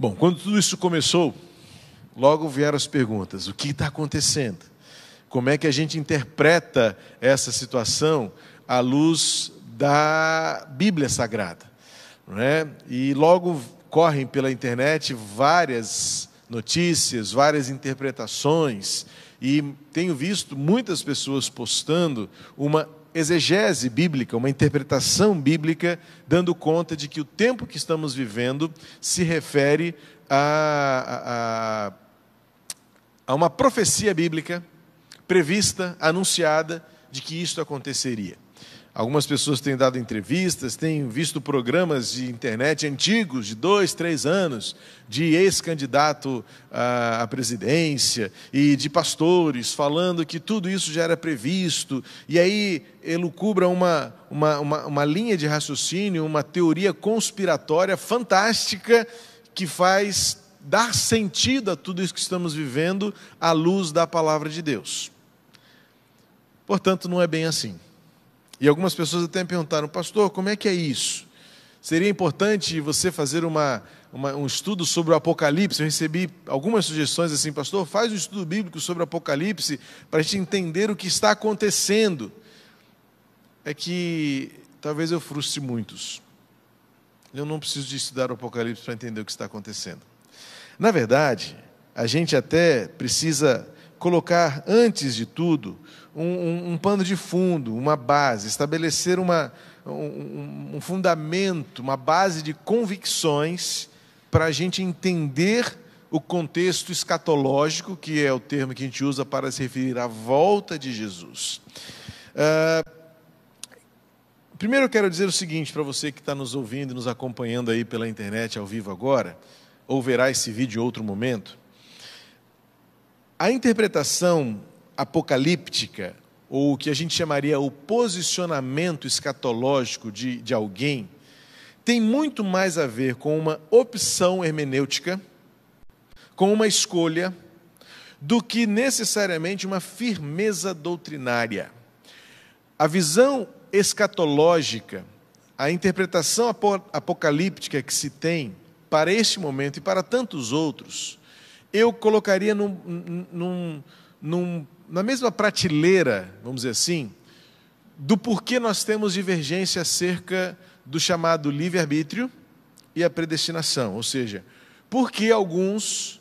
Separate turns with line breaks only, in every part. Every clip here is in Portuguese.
Bom, quando tudo isso começou, logo vieram as perguntas: o que está acontecendo? Como é que a gente interpreta essa situação à luz da Bíblia Sagrada? Não é? E logo correm pela internet várias notícias, várias interpretações, e tenho visto muitas pessoas postando uma exegese bíblica, uma interpretação bíblica, dando conta de que o tempo que estamos vivendo se refere a, a, a uma profecia bíblica prevista, anunciada, de que isto aconteceria. Algumas pessoas têm dado entrevistas, têm visto programas de internet antigos, de dois, três anos, de ex-candidato à presidência e de pastores falando que tudo isso já era previsto, e aí elucubra uma, uma, uma, uma linha de raciocínio, uma teoria conspiratória fantástica que faz dar sentido a tudo isso que estamos vivendo à luz da palavra de Deus. Portanto, não é bem assim. E algumas pessoas até me perguntaram, pastor, como é que é isso? Seria importante você fazer uma, uma, um estudo sobre o Apocalipse? Eu recebi algumas sugestões assim, pastor, faz um estudo bíblico sobre o Apocalipse para a gente entender o que está acontecendo. É que talvez eu frustre muitos. Eu não preciso de estudar o Apocalipse para entender o que está acontecendo. Na verdade, a gente até precisa colocar, antes de tudo, um, um, um pano de fundo, uma base, estabelecer uma, um, um fundamento, uma base de convicções para a gente entender o contexto escatológico, que é o termo que a gente usa para se referir à volta de Jesus. Uh, primeiro eu quero dizer o seguinte para você que está nos ouvindo e nos acompanhando aí pela internet ao vivo agora, ou verá esse vídeo em outro momento. A interpretação apocalíptica, ou o que a gente chamaria o posicionamento escatológico de, de alguém, tem muito mais a ver com uma opção hermenêutica, com uma escolha, do que necessariamente uma firmeza doutrinária. A visão escatológica, a interpretação apocalíptica que se tem para este momento e para tantos outros, eu colocaria num, num, num na mesma prateleira, vamos dizer assim, do porquê nós temos divergência acerca do chamado livre-arbítrio e a predestinação. Ou seja, porque alguns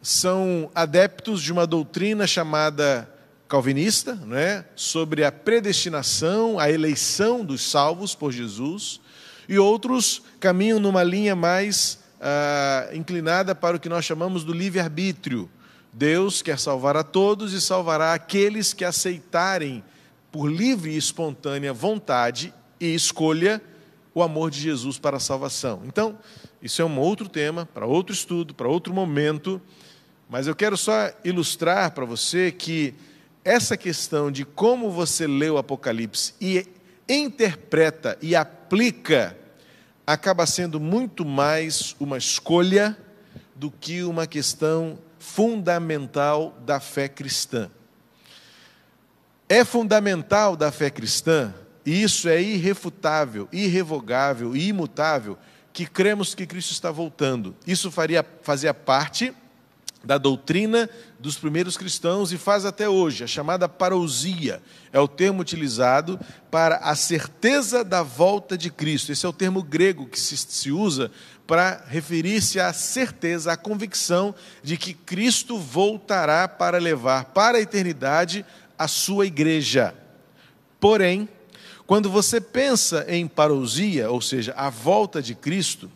são adeptos de uma doutrina chamada calvinista, né, sobre a predestinação, a eleição dos salvos por Jesus, e outros caminham numa linha mais ah, inclinada para o que nós chamamos do livre-arbítrio, Deus quer salvar a todos e salvará aqueles que aceitarem por livre e espontânea vontade e escolha o amor de Jesus para a salvação. Então, isso é um outro tema, para outro estudo, para outro momento, mas eu quero só ilustrar para você que essa questão de como você lê o Apocalipse e interpreta e aplica acaba sendo muito mais uma escolha do que uma questão fundamental da fé cristã. É fundamental da fé cristã, e isso é irrefutável, irrevogável e imutável, que cremos que Cristo está voltando. Isso faria, fazia parte da doutrina dos primeiros cristãos e faz até hoje, a chamada parousia, é o termo utilizado para a certeza da volta de Cristo. Esse é o termo grego que se, se usa para referir-se à certeza, à convicção de que Cristo voltará para levar para a eternidade a sua igreja. Porém, quando você pensa em parousia, ou seja, a volta de Cristo,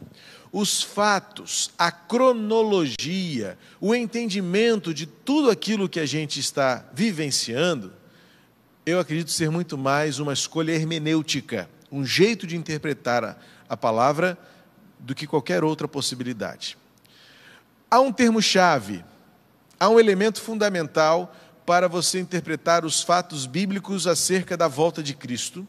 os fatos, a cronologia, o entendimento de tudo aquilo que a gente está vivenciando, eu acredito ser muito mais uma escolha hermenêutica, um jeito de interpretar a, a palavra do que qualquer outra possibilidade. Há um termo-chave, há um elemento fundamental para você interpretar os fatos bíblicos acerca da volta de Cristo,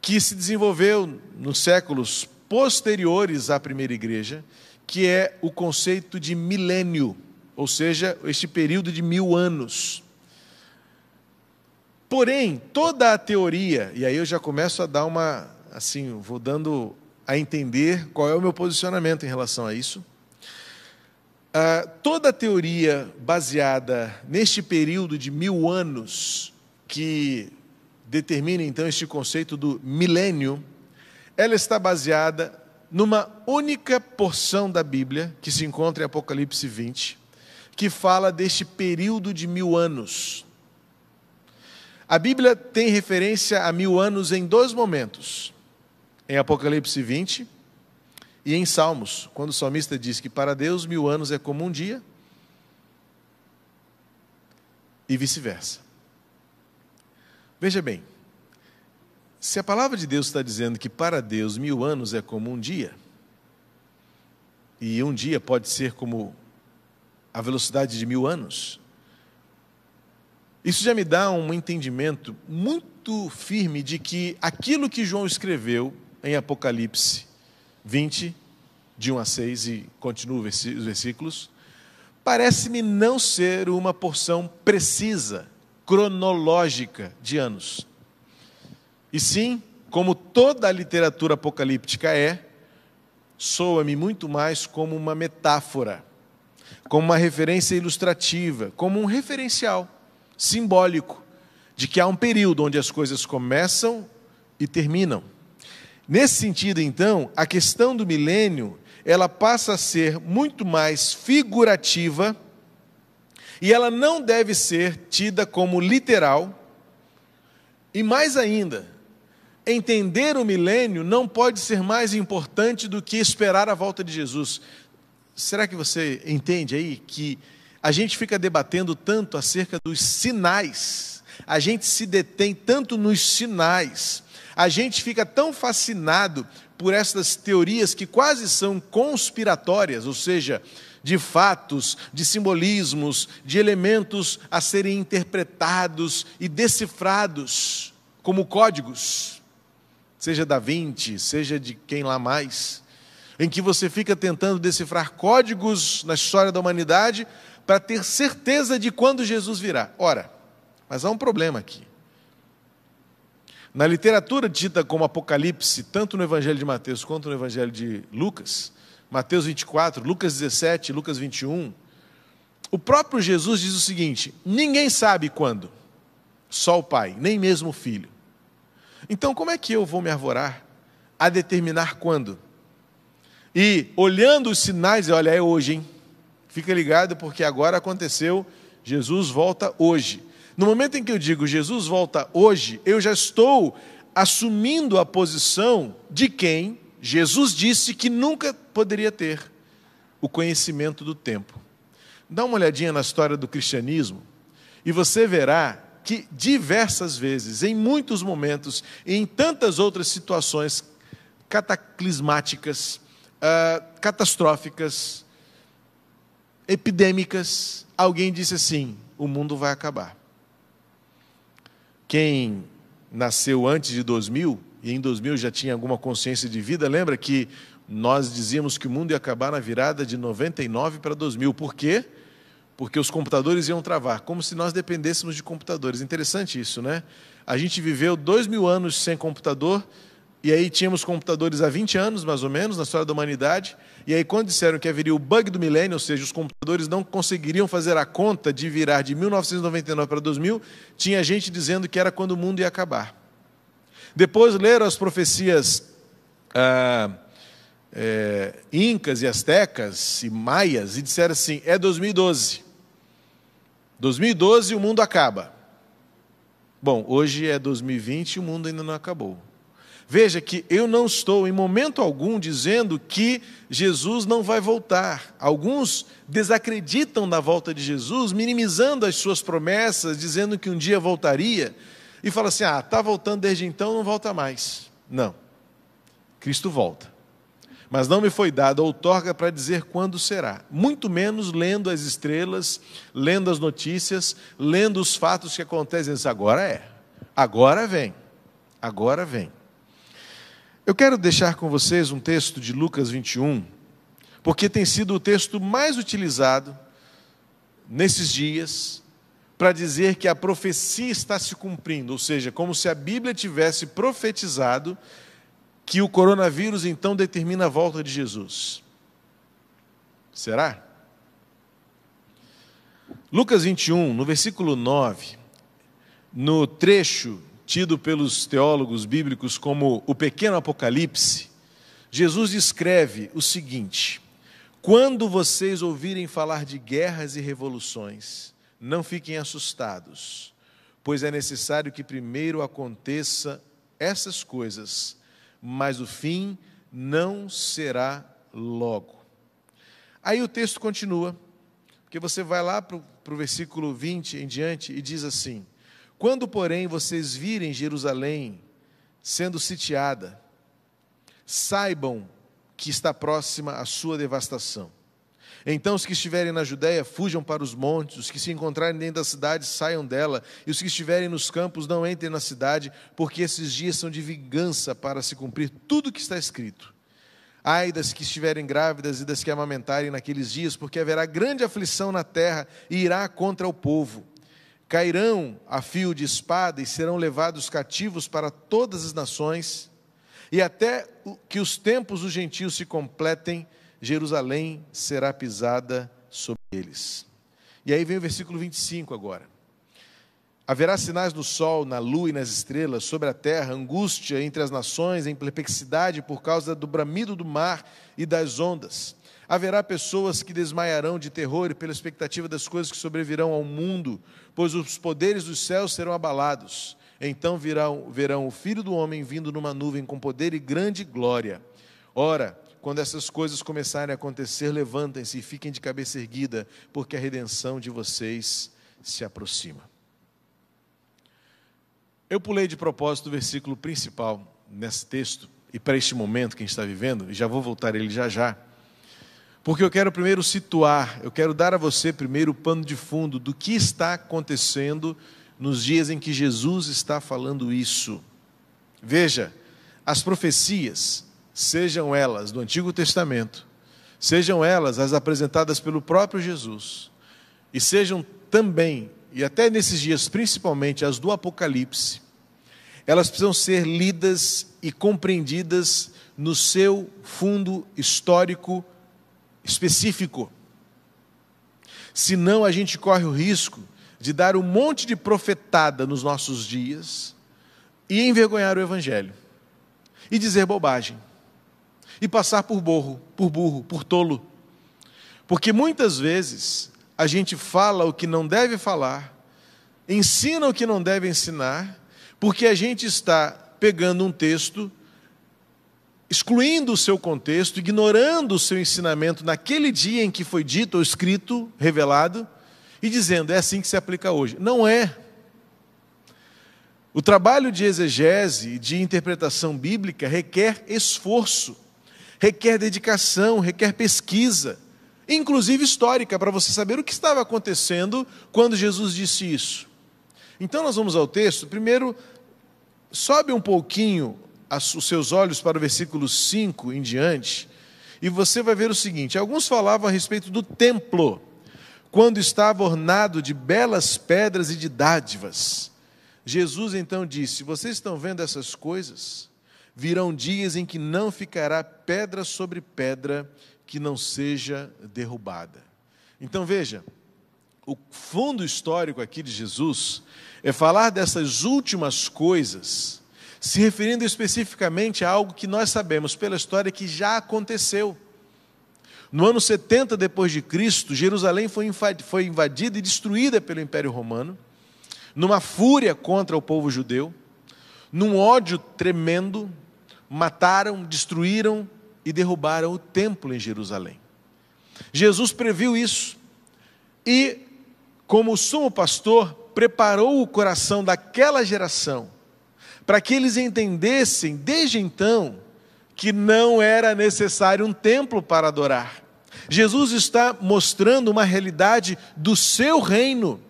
que se desenvolveu nos séculos posteriores à primeira igreja, que é o conceito de milênio, ou seja, este período de mil anos. Porém, toda a teoria, e aí eu já começo a dar uma, assim, vou dando a entender qual é o meu posicionamento em relação a isso. Uh, toda a teoria baseada neste período de mil anos, que determina então este conceito do milênio, ela está baseada numa única porção da Bíblia, que se encontra em Apocalipse 20, que fala deste período de mil anos. A Bíblia tem referência a mil anos em dois momentos: em Apocalipse 20 e em Salmos, quando o salmista diz que para Deus mil anos é como um dia, e vice-versa. Veja bem, se a palavra de Deus está dizendo que para Deus mil anos é como um dia, e um dia pode ser como a velocidade de mil anos, isso já me dá um entendimento muito firme de que aquilo que João escreveu em Apocalipse 20, de 1 a 6, e continua os versículos, parece-me não ser uma porção precisa, cronológica de anos. E sim, como toda a literatura apocalíptica é, soa-me muito mais como uma metáfora, como uma referência ilustrativa, como um referencial simbólico de que há um período onde as coisas começam e terminam. Nesse sentido, então, a questão do milênio, ela passa a ser muito mais figurativa e ela não deve ser tida como literal. E mais ainda, entender o milênio não pode ser mais importante do que esperar a volta de Jesus. Será que você entende aí que a gente fica debatendo tanto acerca dos sinais, a gente se detém tanto nos sinais, a gente fica tão fascinado por essas teorias que quase são conspiratórias, ou seja, de fatos, de simbolismos, de elementos a serem interpretados e decifrados como códigos, seja da Vinci, seja de quem lá mais, em que você fica tentando decifrar códigos na história da humanidade para ter certeza de quando Jesus virá. Ora, mas há um problema aqui. Na literatura dita como Apocalipse, tanto no Evangelho de Mateus quanto no Evangelho de Lucas, Mateus 24, Lucas 17, Lucas 21, o próprio Jesus diz o seguinte: ninguém sabe quando, só o Pai, nem mesmo o Filho. Então, como é que eu vou me arvorar a determinar quando? E olhando os sinais, olha, é hoje, hein? Fica ligado porque agora aconteceu, Jesus volta hoje. No momento em que eu digo Jesus volta hoje, eu já estou assumindo a posição de quem Jesus disse que nunca poderia ter o conhecimento do tempo. Dá uma olhadinha na história do cristianismo e você verá que diversas vezes, em muitos momentos, em tantas outras situações cataclismáticas, uh, catastróficas, epidêmicas, alguém disse assim: o mundo vai acabar. Quem nasceu antes de 2000 e em 2000 já tinha alguma consciência de vida, lembra que nós dizíamos que o mundo ia acabar na virada de 99 para 2000. Por quê? Porque os computadores iam travar, como se nós dependêssemos de computadores. Interessante isso, né? A gente viveu dois mil anos sem computador e aí tínhamos computadores há 20 anos, mais ou menos, na história da humanidade. E aí, quando disseram que haveria o bug do milênio, ou seja, os computadores não conseguiriam fazer a conta de virar de 1999 para 2000, tinha gente dizendo que era quando o mundo ia acabar. Depois leram as profecias ah, é, incas e astecas e maias e disseram assim: é 2012. 2012 o mundo acaba. Bom, hoje é 2020 e o mundo ainda não acabou. Veja que eu não estou em momento algum dizendo que Jesus não vai voltar. Alguns desacreditam da volta de Jesus, minimizando as suas promessas, dizendo que um dia voltaria, e fala assim: ah, está voltando desde então, não volta mais. Não. Cristo volta. Mas não me foi dado outorga para dizer quando será, muito menos lendo as estrelas, lendo as notícias, lendo os fatos que acontecem. Agora é, agora vem, agora vem. Eu quero deixar com vocês um texto de Lucas 21, porque tem sido o texto mais utilizado nesses dias para dizer que a profecia está se cumprindo, ou seja, como se a Bíblia tivesse profetizado que o coronavírus então determina a volta de Jesus. Será? Lucas 21, no versículo 9, no trecho tido pelos teólogos bíblicos como o pequeno Apocalipse, Jesus escreve o seguinte: Quando vocês ouvirem falar de guerras e revoluções, não fiquem assustados, pois é necessário que primeiro aconteça essas coisas, mas o fim não será logo. Aí o texto continua, porque você vai lá para o versículo 20 em diante e diz assim: Quando, porém, vocês virem Jerusalém sendo sitiada, saibam que está próxima a sua devastação. Então, os que estiverem na Judéia, fujam para os montes, os que se encontrarem dentro da cidade, saiam dela, e os que estiverem nos campos, não entrem na cidade, porque esses dias são de vingança para se cumprir tudo o que está escrito. Ai das que estiverem grávidas e das que amamentarem naqueles dias, porque haverá grande aflição na terra e irá contra o povo. Cairão a fio de espada e serão levados cativos para todas as nações e até que os tempos dos gentios se completem, Jerusalém será pisada sobre eles. E aí vem o versículo 25 agora. Haverá sinais no sol, na lua e nas estrelas, sobre a terra, angústia entre as nações, em perplexidade por causa do bramido do mar e das ondas. Haverá pessoas que desmaiarão de terror e pela expectativa das coisas que sobrevirão ao mundo, pois os poderes dos céus serão abalados. Então virão, verão o Filho do Homem vindo numa nuvem com poder e grande glória. Ora, quando essas coisas começarem a acontecer, levantem-se e fiquem de cabeça erguida, porque a redenção de vocês se aproxima. Eu pulei de propósito o versículo principal nesse texto, e para este momento que a gente está vivendo, e já vou voltar ele já já, porque eu quero primeiro situar, eu quero dar a você primeiro o pano de fundo do que está acontecendo nos dias em que Jesus está falando isso. Veja, as profecias, sejam elas do Antigo Testamento, sejam elas as apresentadas pelo próprio Jesus, e sejam também, e até nesses dias principalmente, as do Apocalipse, elas precisam ser lidas e compreendidas no seu fundo histórico específico. Senão a gente corre o risco de dar um monte de profetada nos nossos dias e envergonhar o Evangelho, e dizer bobagem, e passar por burro, por burro, por tolo. Porque muitas vezes a gente fala o que não deve falar, ensina o que não deve ensinar, porque a gente está pegando um texto, excluindo o seu contexto, ignorando o seu ensinamento naquele dia em que foi dito ou escrito, revelado, e dizendo é assim que se aplica hoje. Não é. O trabalho de exegese, de interpretação bíblica, requer esforço, requer dedicação, requer pesquisa, inclusive histórica, para você saber o que estava acontecendo quando Jesus disse isso. Então, nós vamos ao texto. Primeiro, sobe um pouquinho os seus olhos para o versículo 5 em diante, e você vai ver o seguinte: alguns falavam a respeito do templo quando estava ornado de belas pedras e de dádivas. Jesus então disse: Vocês estão vendo essas coisas? Virão dias em que não ficará pedra sobre pedra que não seja derrubada. Então veja, o fundo histórico aqui de Jesus é falar dessas últimas coisas, se referindo especificamente a algo que nós sabemos pela história que já aconteceu. No ano 70 depois de Cristo, Jerusalém foi invadida e destruída pelo Império Romano, numa fúria contra o povo judeu, num ódio tremendo, mataram, destruíram e derrubaram o templo em Jerusalém. Jesus previu isso e, como sumo pastor, preparou o coração daquela geração para que eles entendessem desde então que não era necessário um templo para adorar. Jesus está mostrando uma realidade do seu reino,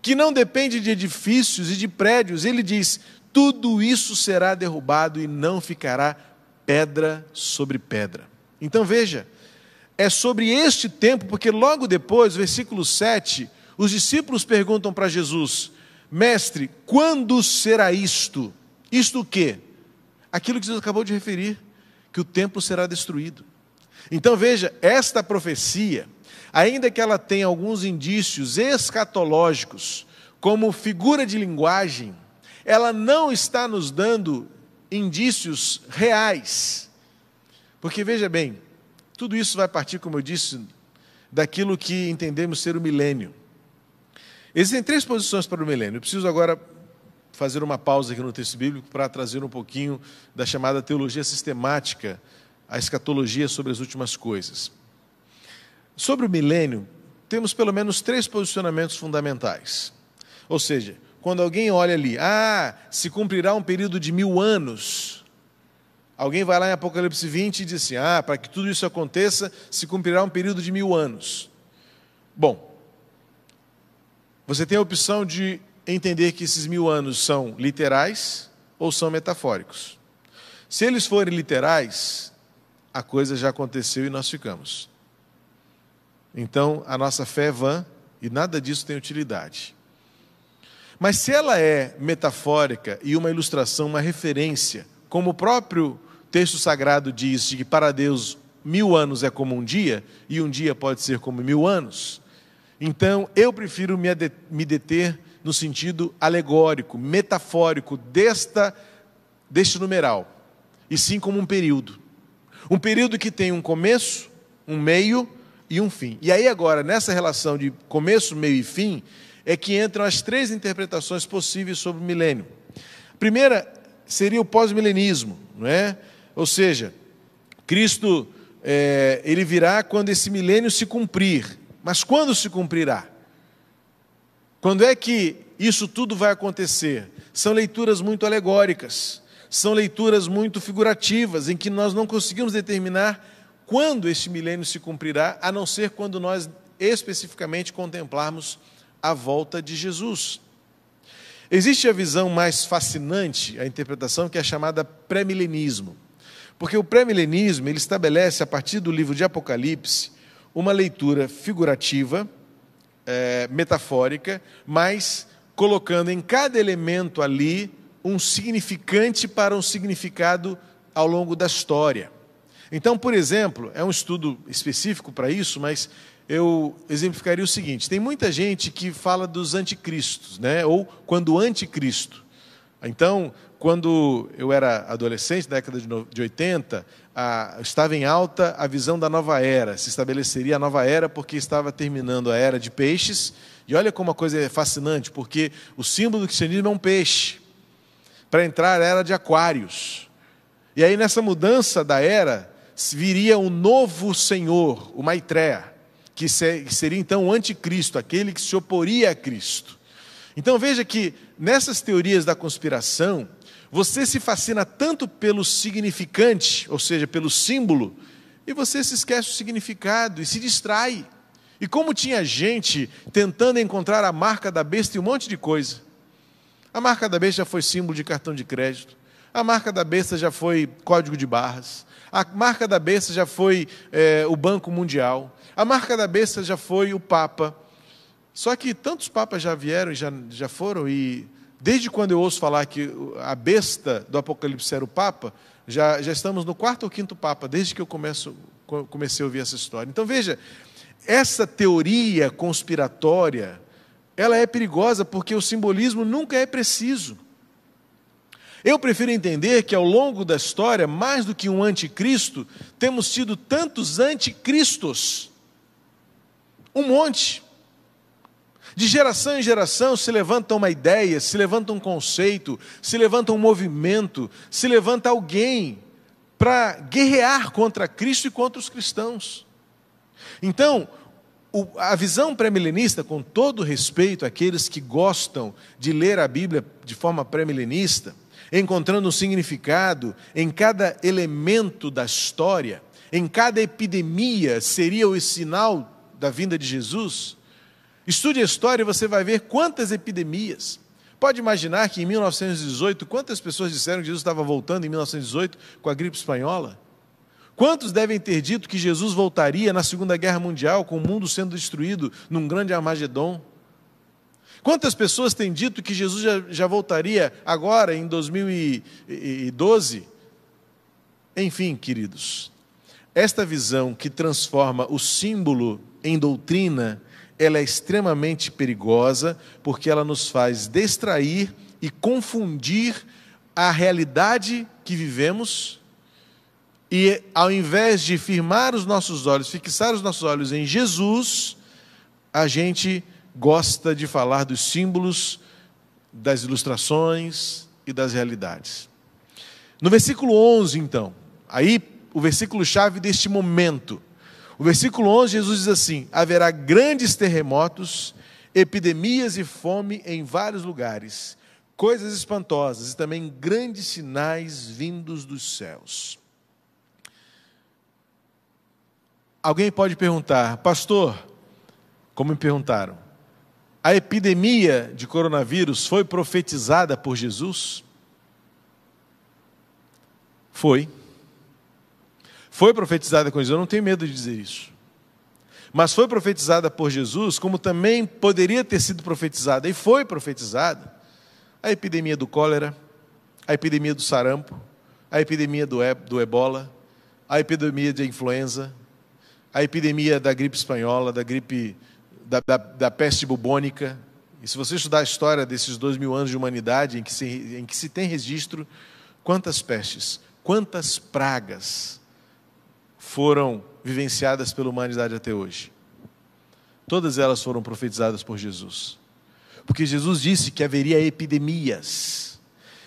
que não depende de edifícios e de prédios. Ele diz: tudo isso será derrubado e não ficará pedra sobre pedra. Então veja, é sobre este tempo, porque logo depois, versículo 7, os discípulos perguntam para Jesus: Mestre, quando será isto? Isto o quê? Aquilo que Jesus acabou de referir, que o templo será destruído. Então veja, esta profecia, ainda que ela tenha alguns indícios escatológicos, como figura de linguagem, ela não está nos dando indícios reais. Porque veja bem, tudo isso vai partir, como eu disse, daquilo que entendemos ser o milênio. Existem três posições para o milênio. Eu preciso agora fazer uma pausa aqui no texto bíblico para trazer um pouquinho da chamada teologia sistemática, a escatologia sobre as últimas coisas. Sobre o milênio, temos pelo menos três posicionamentos fundamentais. Ou seja, quando alguém olha ali, ah, se cumprirá um período de mil anos. Alguém vai lá em Apocalipse 20 e diz assim: ah, para que tudo isso aconteça, se cumprirá um período de mil anos. Bom, você tem a opção de entender que esses mil anos são literais ou são metafóricos. Se eles forem literais, a coisa já aconteceu e nós ficamos. Então, a nossa fé é vã e nada disso tem utilidade. Mas se ela é metafórica e uma ilustração, uma referência, como o próprio texto sagrado diz, de que para Deus mil anos é como um dia, e um dia pode ser como mil anos, então eu prefiro me deter no sentido alegórico, metafórico desta, deste numeral, e sim como um período. Um período que tem um começo, um meio e um fim. E aí, agora, nessa relação de começo, meio e fim, é que entram as três interpretações possíveis sobre o milênio. A primeira seria o pós-milenismo, não é? Ou seja, Cristo é, ele virá quando esse milênio se cumprir. Mas quando se cumprirá? Quando é que isso tudo vai acontecer? São leituras muito alegóricas, são leituras muito figurativas, em que nós não conseguimos determinar quando este milênio se cumprirá, a não ser quando nós especificamente contemplarmos a volta de Jesus. Existe a visão mais fascinante, a interpretação que é chamada pré-milenismo. Porque o pré-milenismo, ele estabelece a partir do livro de Apocalipse uma leitura figurativa, é, metafórica, mas colocando em cada elemento ali um significante para um significado ao longo da história. Então, por exemplo, é um estudo específico para isso, mas eu exemplificaria o seguinte: tem muita gente que fala dos anticristos, né? ou quando anticristo. Então, quando eu era adolescente, na década de 80, a, estava em alta a visão da nova era. Se estabeleceria a nova era porque estava terminando a era de peixes. E olha como a coisa é fascinante, porque o símbolo do cristianismo é um peixe. Para entrar era de aquários. E aí, nessa mudança da era, viria um novo Senhor, o Maitreya, que seria então o anticristo, aquele que se oporia a Cristo. Então veja que nessas teorias da conspiração, você se fascina tanto pelo significante, ou seja, pelo símbolo, e você se esquece o significado e se distrai. E como tinha gente tentando encontrar a marca da besta e um monte de coisa. A marca da besta já foi símbolo de cartão de crédito. A marca da besta já foi código de barras. A marca da besta já foi é, o Banco Mundial. A marca da besta já foi o Papa. Só que tantos papas já vieram e já, já foram, e Desde quando eu ouço falar que a besta do Apocalipse era o Papa, já, já estamos no quarto ou quinto Papa, desde que eu começo, comecei a ouvir essa história. Então veja, essa teoria conspiratória, ela é perigosa porque o simbolismo nunca é preciso. Eu prefiro entender que ao longo da história, mais do que um anticristo, temos tido tantos anticristos. Um monte. De geração em geração se levanta uma ideia, se levanta um conceito, se levanta um movimento, se levanta alguém para guerrear contra Cristo e contra os cristãos. Então, a visão pré-milenista, com todo respeito àqueles que gostam de ler a Bíblia de forma pré-milenista, encontrando um significado em cada elemento da história, em cada epidemia seria o sinal da vinda de Jesus, Estude a história e você vai ver quantas epidemias. Pode imaginar que em 1918, quantas pessoas disseram que Jesus estava voltando em 1918 com a gripe espanhola? Quantos devem ter dito que Jesus voltaria na Segunda Guerra Mundial, com o mundo sendo destruído num grande Armagedon? Quantas pessoas têm dito que Jesus já, já voltaria agora, em 2012? Enfim, queridos, esta visão que transforma o símbolo em doutrina, ela é extremamente perigosa, porque ela nos faz distrair e confundir a realidade que vivemos e ao invés de firmar os nossos olhos, fixar os nossos olhos em Jesus, a gente gosta de falar dos símbolos, das ilustrações e das realidades. No versículo 11, então, aí o versículo chave deste momento. O versículo 11, Jesus diz assim: haverá grandes terremotos, epidemias e fome em vários lugares, coisas espantosas e também grandes sinais vindos dos céus. Alguém pode perguntar, pastor, como me perguntaram, a epidemia de coronavírus foi profetizada por Jesus? Foi. Foi profetizada com Jesus, eu não tenho medo de dizer isso. Mas foi profetizada por Jesus, como também poderia ter sido profetizada, e foi profetizada, a epidemia do cólera, a epidemia do sarampo, a epidemia do, do ebola, a epidemia da influenza, a epidemia da gripe espanhola, da gripe da, da, da, peste bubônica. E se você estudar a história desses dois mil anos de humanidade, em que, se, em que se tem registro, quantas pestes, quantas pragas foram vivenciadas pela humanidade até hoje? Todas elas foram profetizadas por Jesus. Porque Jesus disse que haveria epidemias.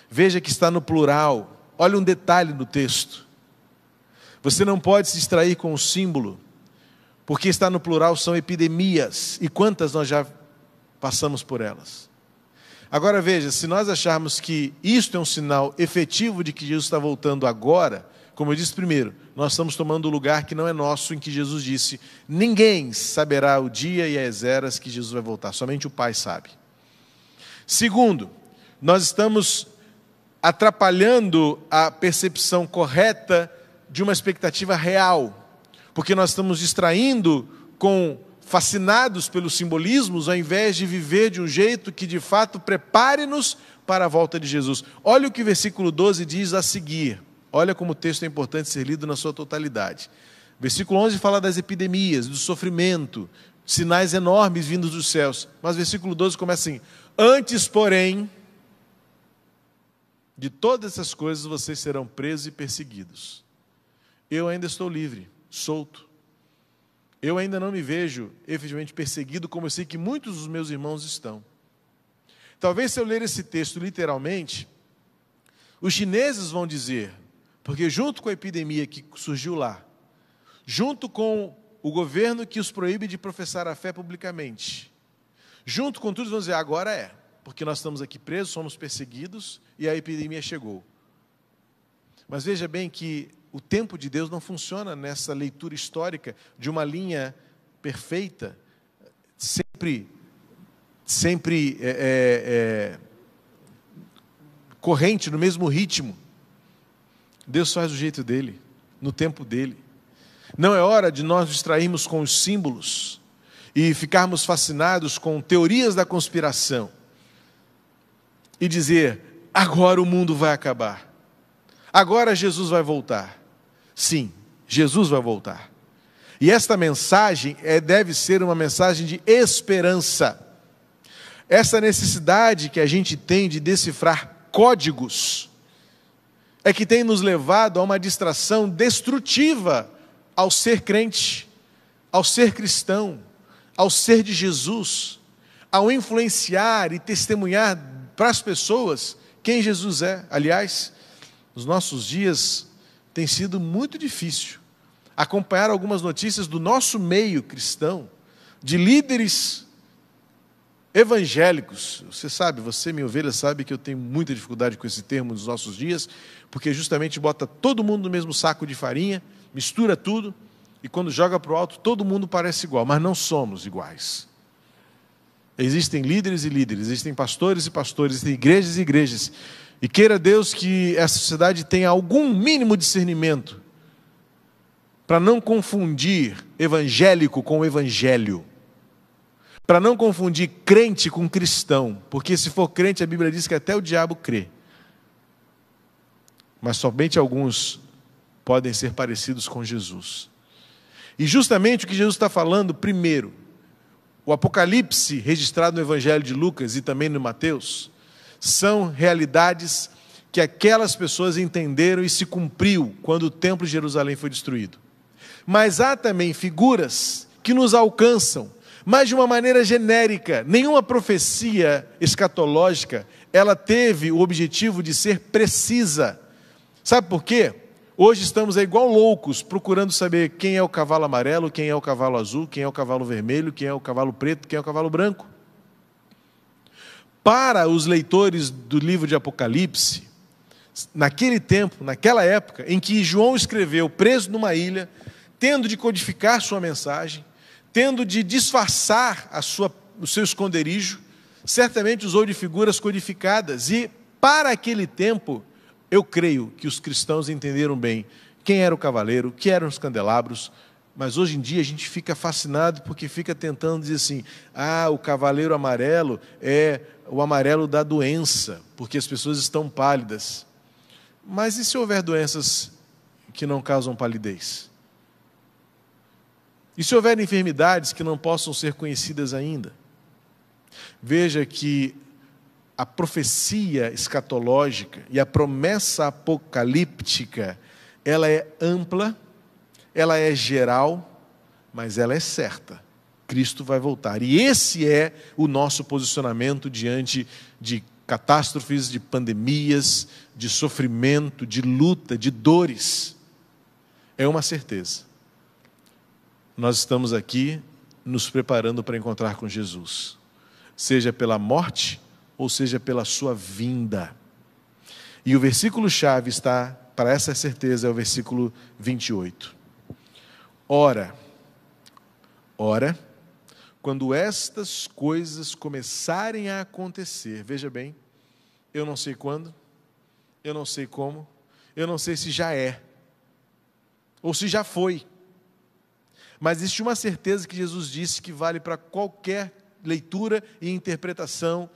Veja que está no plural. Olha um detalhe no texto. Você não pode se distrair com o símbolo porque está no plural, são epidemias. E quantas nós já passamos por elas? Agora veja, se nós acharmos que isto é um sinal efetivo de que Jesus está voltando agora, como eu disse primeiro, nós estamos tomando o lugar que não é nosso, em que Jesus disse: ninguém saberá o dia e as eras que Jesus vai voltar, somente o Pai sabe. Segundo, nós estamos atrapalhando a percepção correta de uma expectativa real porque nós estamos distraindo com fascinados pelos simbolismos, ao invés de viver de um jeito que de fato prepare-nos para a volta de Jesus. Olha o que o versículo 12 diz a seguir. Olha como o texto é importante ser lido na sua totalidade. Versículo 11 fala das epidemias, do sofrimento, sinais enormes vindos dos céus. Mas versículo 12 começa assim: Antes, porém, de todas essas coisas vocês serão presos e perseguidos. Eu ainda estou livre solto. Eu ainda não me vejo efetivamente perseguido, como eu sei que muitos dos meus irmãos estão. Talvez se eu ler esse texto literalmente, os chineses vão dizer, porque junto com a epidemia que surgiu lá, junto com o governo que os proíbe de professar a fé publicamente, junto com tudo, vão dizer: agora é, porque nós estamos aqui presos, somos perseguidos e a epidemia chegou. Mas veja bem que o tempo de Deus não funciona nessa leitura histórica de uma linha perfeita, sempre, sempre é, é, é, corrente, no mesmo ritmo. Deus faz do jeito dele, no tempo dele. Não é hora de nós distrairmos com os símbolos e ficarmos fascinados com teorias da conspiração e dizer: agora o mundo vai acabar, agora Jesus vai voltar. Sim, Jesus vai voltar. E esta mensagem é, deve ser uma mensagem de esperança. Essa necessidade que a gente tem de decifrar códigos é que tem nos levado a uma distração destrutiva ao ser crente, ao ser cristão, ao ser de Jesus, ao influenciar e testemunhar para as pessoas quem Jesus é. Aliás, nos nossos dias, tem sido muito difícil acompanhar algumas notícias do nosso meio cristão, de líderes evangélicos. Você sabe, você, minha ovelha, sabe que eu tenho muita dificuldade com esse termo nos nossos dias, porque justamente bota todo mundo no mesmo saco de farinha, mistura tudo, e quando joga para o alto, todo mundo parece igual, mas não somos iguais. Existem líderes e líderes, existem pastores e pastores, existem igrejas e igrejas. E queira Deus que essa sociedade tenha algum mínimo discernimento para não confundir evangélico com evangelho. Para não confundir crente com cristão, porque se for crente, a Bíblia diz que até o diabo crê. Mas somente alguns podem ser parecidos com Jesus. E justamente o que Jesus está falando, primeiro, o Apocalipse, registrado no Evangelho de Lucas e também no Mateus, são realidades que aquelas pessoas entenderam e se cumpriu quando o Templo de Jerusalém foi destruído. Mas há também figuras que nos alcançam, mas de uma maneira genérica. Nenhuma profecia escatológica ela teve o objetivo de ser precisa. Sabe por quê? Hoje estamos igual loucos procurando saber quem é o cavalo amarelo, quem é o cavalo azul, quem é o cavalo vermelho, quem é o cavalo preto, quem é o cavalo branco. Para os leitores do livro de Apocalipse, naquele tempo, naquela época, em que João escreveu preso numa ilha, tendo de codificar sua mensagem, tendo de disfarçar a sua, o seu esconderijo, certamente usou de figuras codificadas. E, para aquele tempo, eu creio que os cristãos entenderam bem quem era o cavaleiro, que eram os candelabros, mas hoje em dia a gente fica fascinado porque fica tentando dizer assim: ah, o cavaleiro amarelo é o amarelo da doença, porque as pessoas estão pálidas. Mas e se houver doenças que não causam palidez? E se houver enfermidades que não possam ser conhecidas ainda? Veja que a profecia escatológica e a promessa apocalíptica, ela é ampla, ela é geral, mas ela é certa. Cristo vai voltar. E esse é o nosso posicionamento diante de catástrofes, de pandemias, de sofrimento, de luta, de dores. É uma certeza. Nós estamos aqui nos preparando para encontrar com Jesus, seja pela morte ou seja pela sua vinda. E o versículo chave está para essa certeza é o versículo 28. Ora, ora, quando estas coisas começarem a acontecer, veja bem, eu não sei quando, eu não sei como, eu não sei se já é, ou se já foi. Mas existe uma certeza que Jesus disse que vale para qualquer leitura e interpretação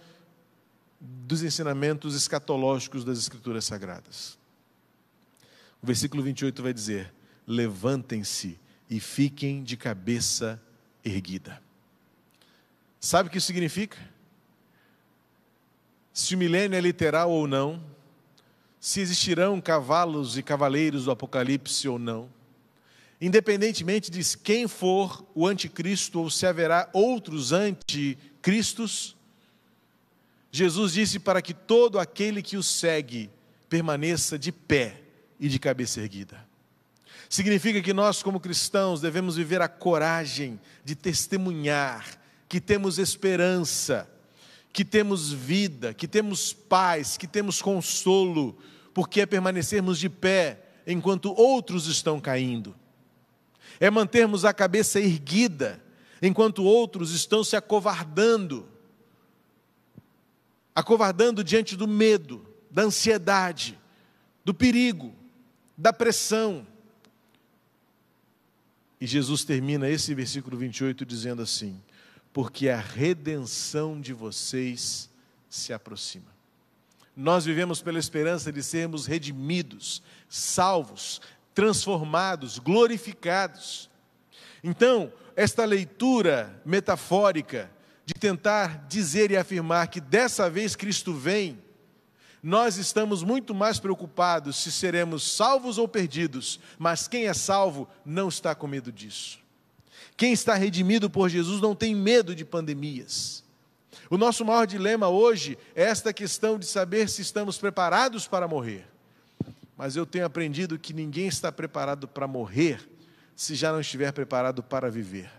dos ensinamentos escatológicos das Escrituras Sagradas. O versículo 28 vai dizer: Levantem-se e fiquem de cabeça erguida. Sabe o que isso significa? Se o milênio é literal ou não, se existirão cavalos e cavaleiros do Apocalipse ou não, independentemente de quem for o anticristo ou se haverá outros anticristos, Jesus disse para que todo aquele que o segue permaneça de pé e de cabeça erguida. Significa que nós, como cristãos, devemos viver a coragem de testemunhar que temos esperança, que temos vida, que temos paz, que temos consolo, porque é permanecermos de pé enquanto outros estão caindo. É mantermos a cabeça erguida enquanto outros estão se acovardando acovardando diante do medo, da ansiedade, do perigo, da pressão. E Jesus termina esse versículo 28 dizendo assim: Porque a redenção de vocês se aproxima. Nós vivemos pela esperança de sermos redimidos, salvos, transformados, glorificados. Então, esta leitura metafórica de tentar dizer e afirmar que dessa vez Cristo vem, nós estamos muito mais preocupados se seremos salvos ou perdidos, mas quem é salvo não está com medo disso. Quem está redimido por Jesus não tem medo de pandemias. O nosso maior dilema hoje é esta questão de saber se estamos preparados para morrer. Mas eu tenho aprendido que ninguém está preparado para morrer se já não estiver preparado para viver.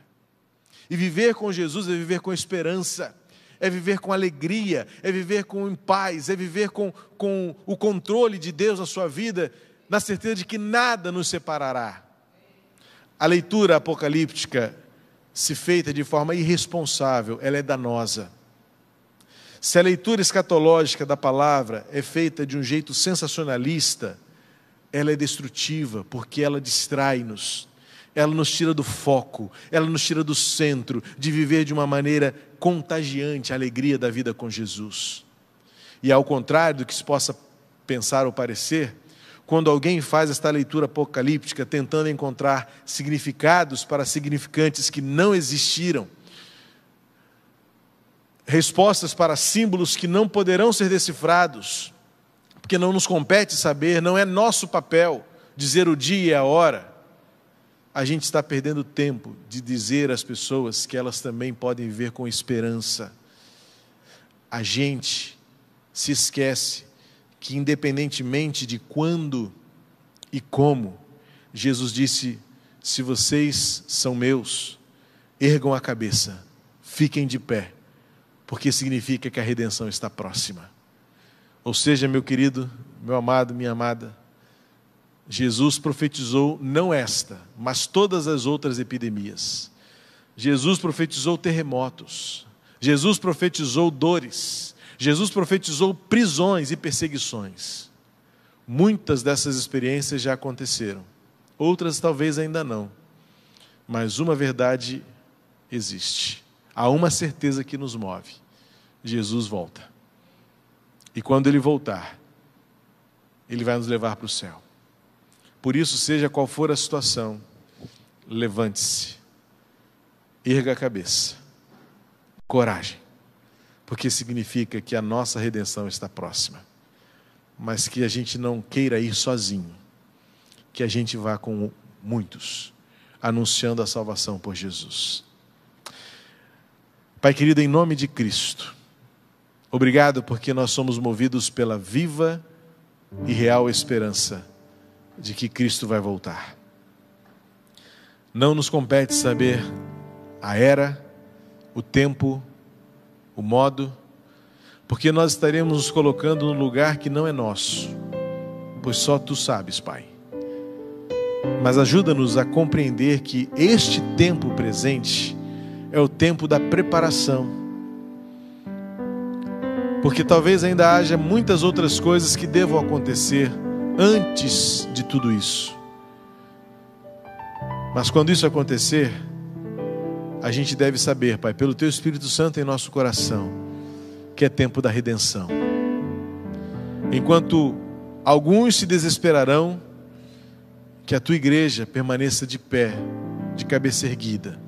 E viver com Jesus é viver com esperança, é viver com alegria, é viver com paz, é viver com, com o controle de Deus na sua vida, na certeza de que nada nos separará. A leitura apocalíptica, se feita de forma irresponsável, ela é danosa. Se a leitura escatológica da palavra é feita de um jeito sensacionalista, ela é destrutiva, porque ela distrai-nos ela nos tira do foco, ela nos tira do centro, de viver de uma maneira contagiante a alegria da vida com Jesus. E ao contrário do que se possa pensar ou parecer, quando alguém faz esta leitura apocalíptica tentando encontrar significados para significantes que não existiram, respostas para símbolos que não poderão ser decifrados, porque não nos compete saber, não é nosso papel dizer o dia e a hora. A gente está perdendo tempo de dizer às pessoas que elas também podem viver com esperança. A gente se esquece que, independentemente de quando e como, Jesus disse: Se vocês são meus, ergam a cabeça, fiquem de pé, porque significa que a redenção está próxima. Ou seja, meu querido, meu amado, minha amada, Jesus profetizou não esta, mas todas as outras epidemias. Jesus profetizou terremotos. Jesus profetizou dores. Jesus profetizou prisões e perseguições. Muitas dessas experiências já aconteceram, outras talvez ainda não. Mas uma verdade existe. Há uma certeza que nos move: Jesus volta. E quando ele voltar, ele vai nos levar para o céu. Por isso, seja qual for a situação, levante-se, erga a cabeça, coragem porque significa que a nossa redenção está próxima. Mas que a gente não queira ir sozinho, que a gente vá com muitos, anunciando a salvação por Jesus. Pai querido, em nome de Cristo, obrigado porque nós somos movidos pela viva e real esperança de que Cristo vai voltar. Não nos compete saber a era, o tempo, o modo, porque nós estaremos nos colocando num lugar que não é nosso, pois só tu sabes, Pai. Mas ajuda-nos a compreender que este tempo presente é o tempo da preparação. Porque talvez ainda haja muitas outras coisas que devam acontecer antes de tudo isso. Mas quando isso acontecer, a gente deve saber, Pai, pelo Teu Espírito Santo em nosso coração, que é tempo da redenção. Enquanto alguns se desesperarão, que a Tua igreja permaneça de pé, de cabeça erguida,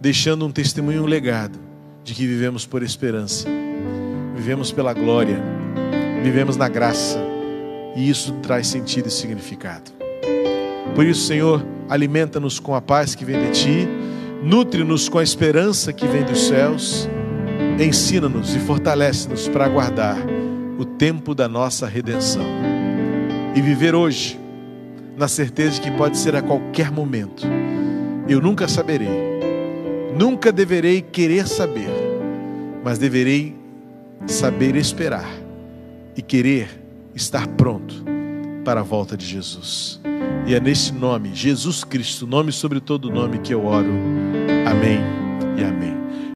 deixando um testemunho, um legado de que vivemos por esperança, vivemos pela glória, vivemos na graça, e isso traz sentido e significado. Por isso, Senhor, alimenta-nos com a paz que vem de Ti Nutre-nos com a esperança que vem dos céus. Ensina-nos e fortalece-nos para aguardar o tempo da nossa redenção. E viver hoje, na certeza de que pode ser a qualquer momento. Eu nunca saberei, nunca deverei querer saber, mas deverei saber esperar e querer estar pronto para a volta de Jesus. E é nesse nome, Jesus Cristo, nome sobre todo nome, que eu oro. Amém e amém.